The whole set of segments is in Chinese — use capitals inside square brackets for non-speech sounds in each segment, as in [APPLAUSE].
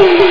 我的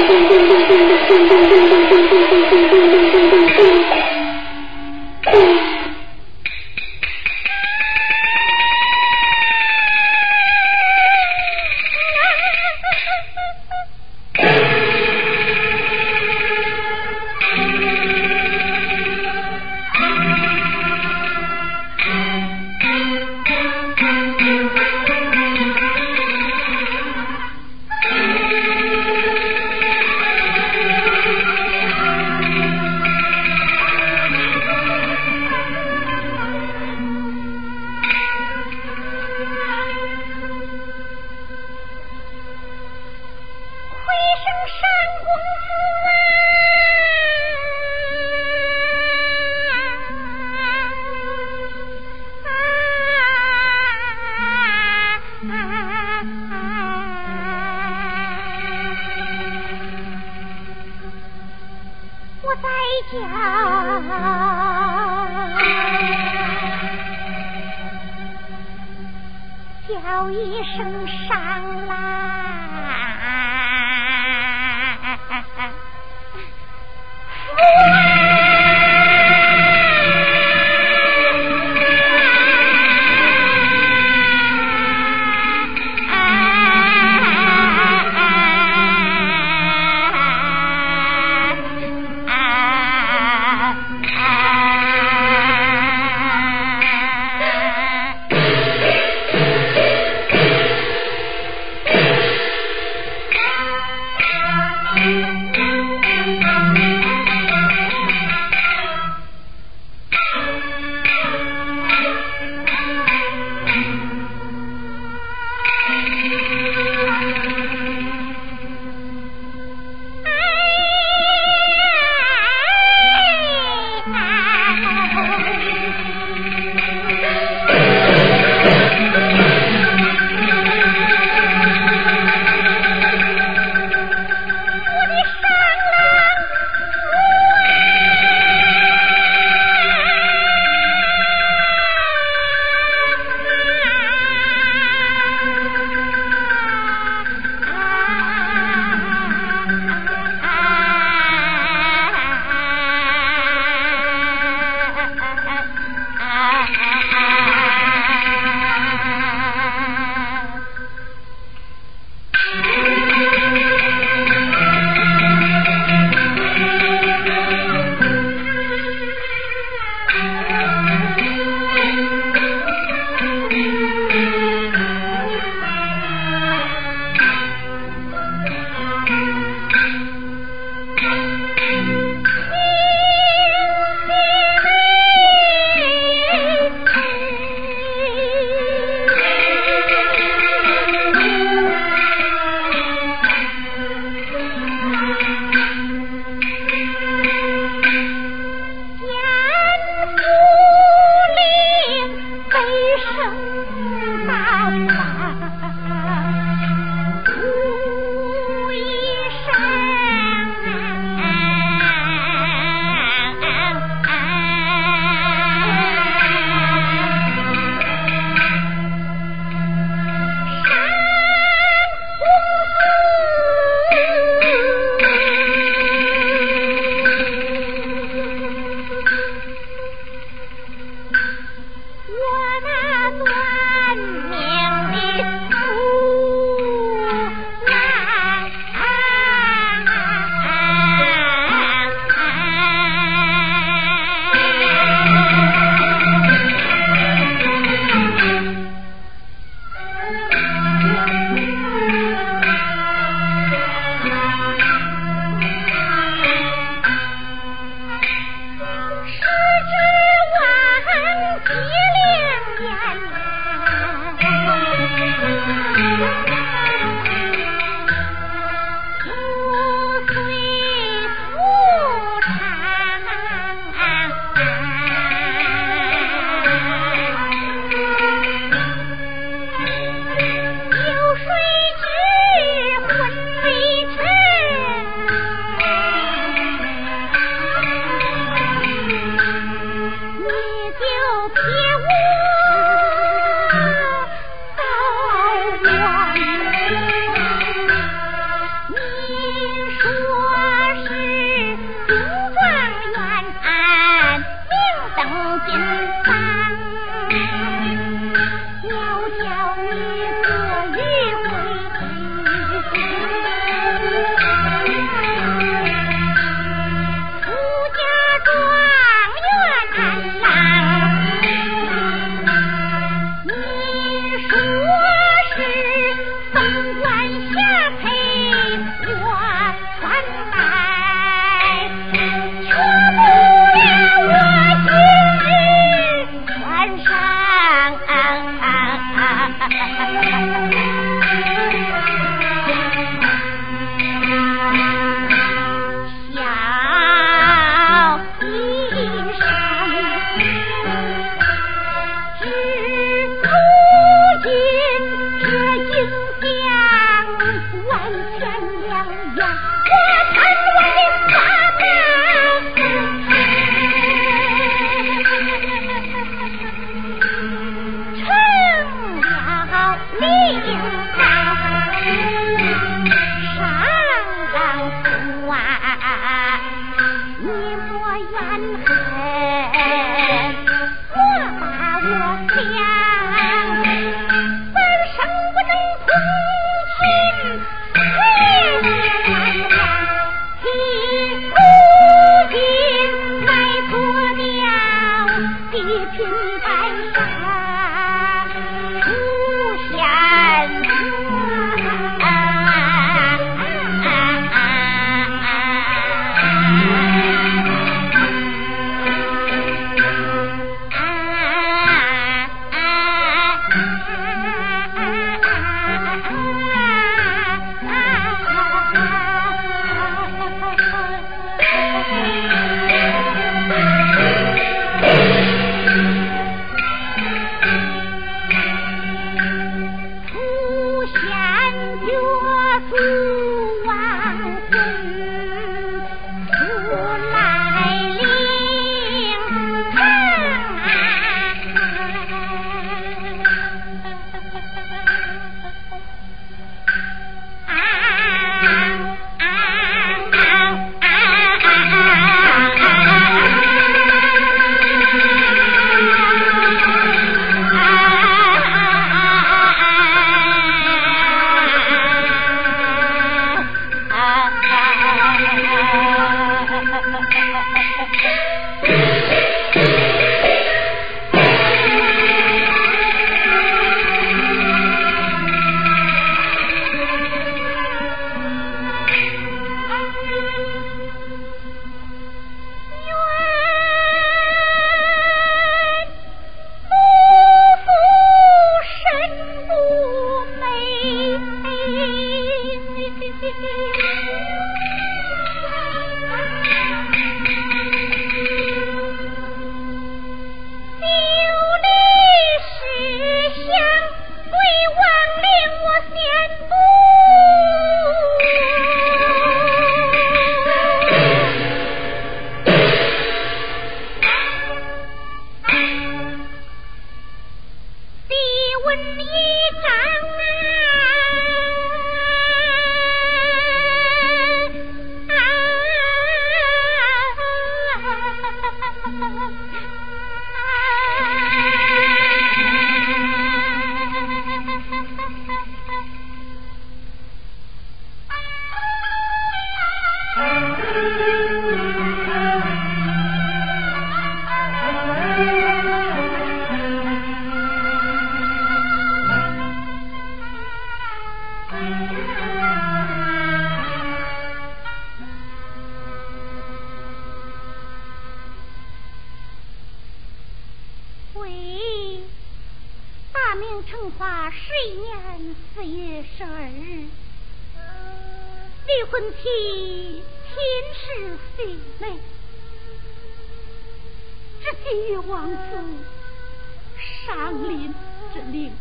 杨林之令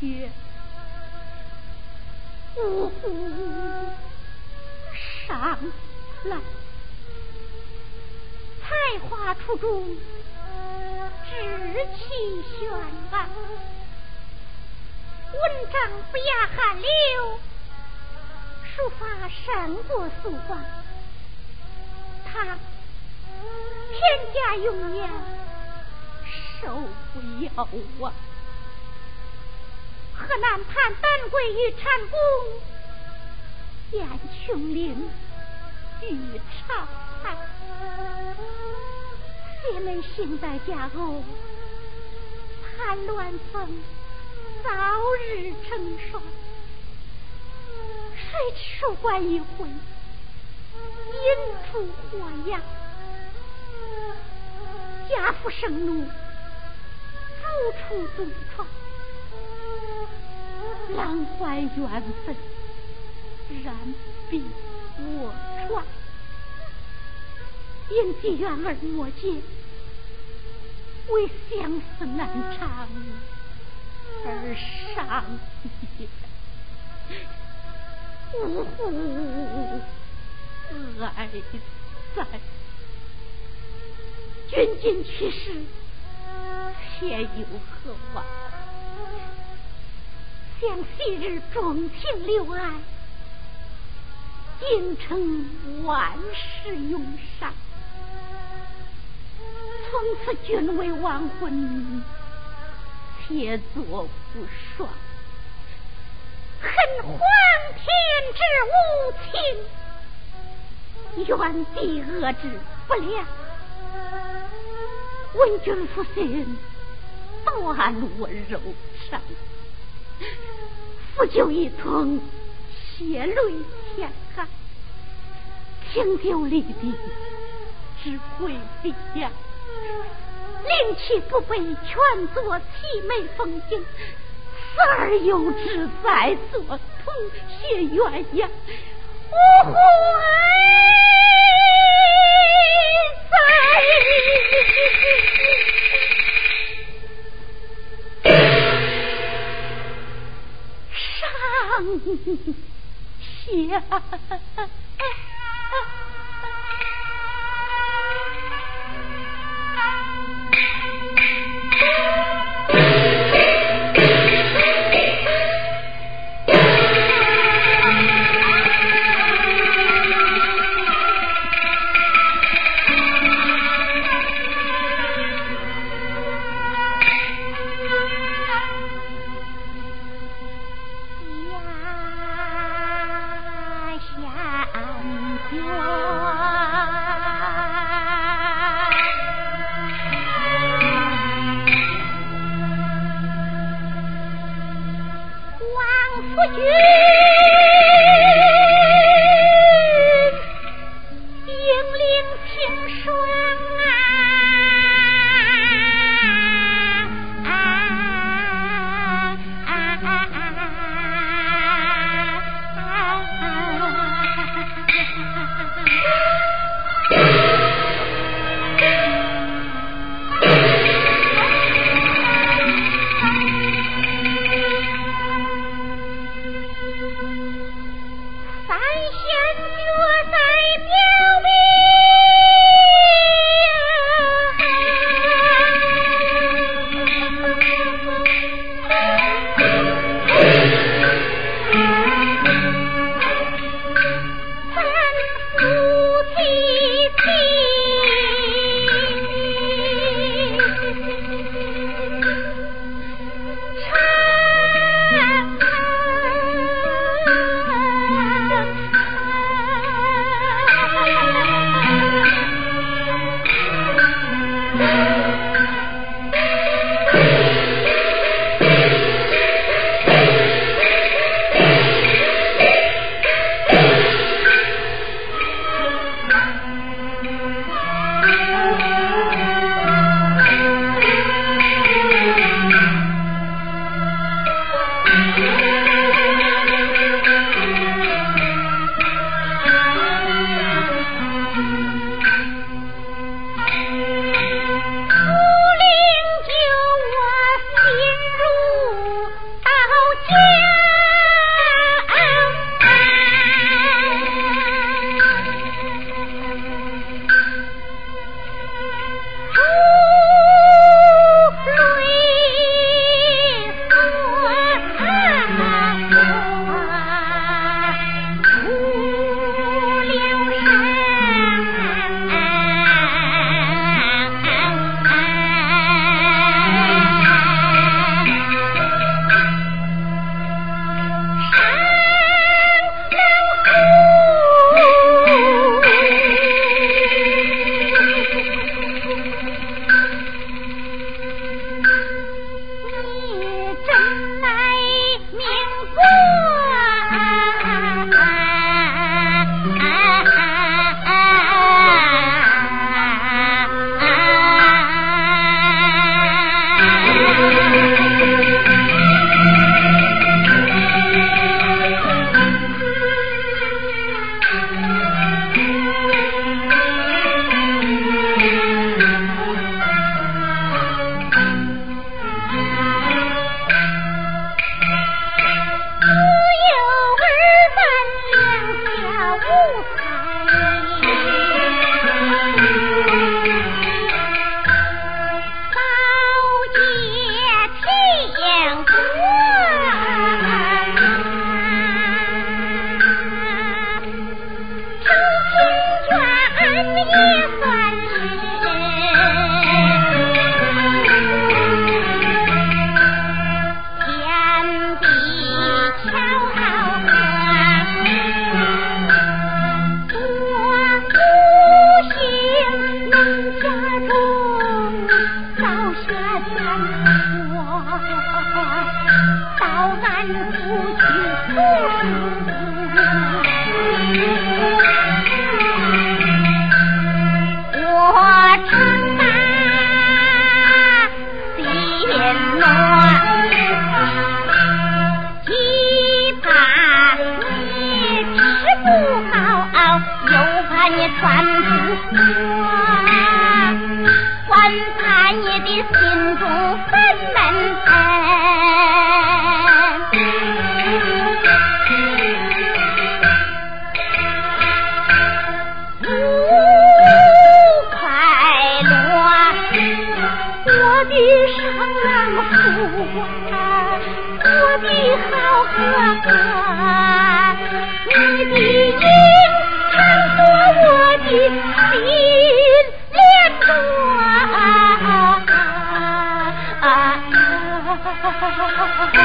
曰：呜呼，上来！才华出众，志气轩昂，文章不亚韩流，书法胜过苏王。他天家有年。都不要啊！河南盼丹桂与禅公，见琼林与长叹。谁们幸在家后，盼鸾凤早日成双？谁出关一回，引出火药？家父生怒。无处独创难怀缘分然并我创因结缘而莫见为相思难长而伤也。呜呼哀哉捐精取士天有何望？想昔日钟情留爱，竟成万世永伤。从此君为亡魂，且作不爽。恨皇天之无情，怨帝恶之不良。闻君负心，断我肉肠。抚酒一通，血泪千行。清酒离地，只会悲凉。灵气不备，全作凄美风景；死而又知在所同写鸳鸯。我怀 Thank [LAUGHS] you. aqui! 哈哈哈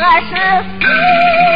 我是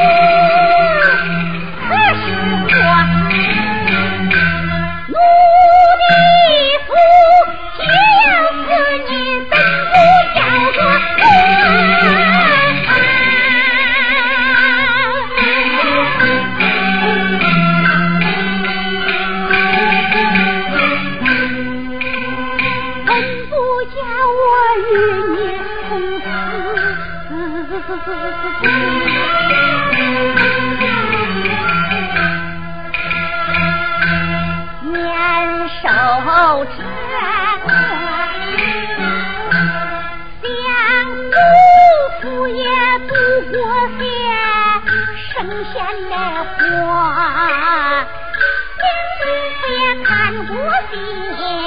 我见不面，看不见。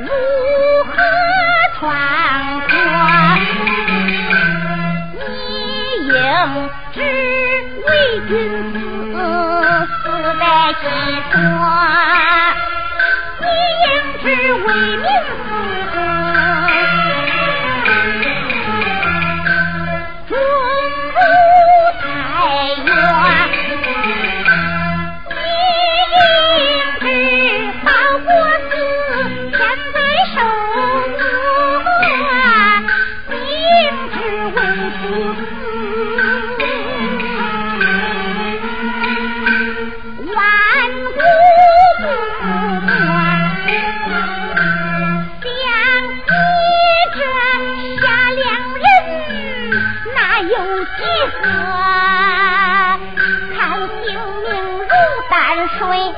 如何穿过？你应知为君子，死在心酸。一个看性命如淡水。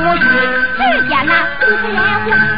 鸳鸯同学。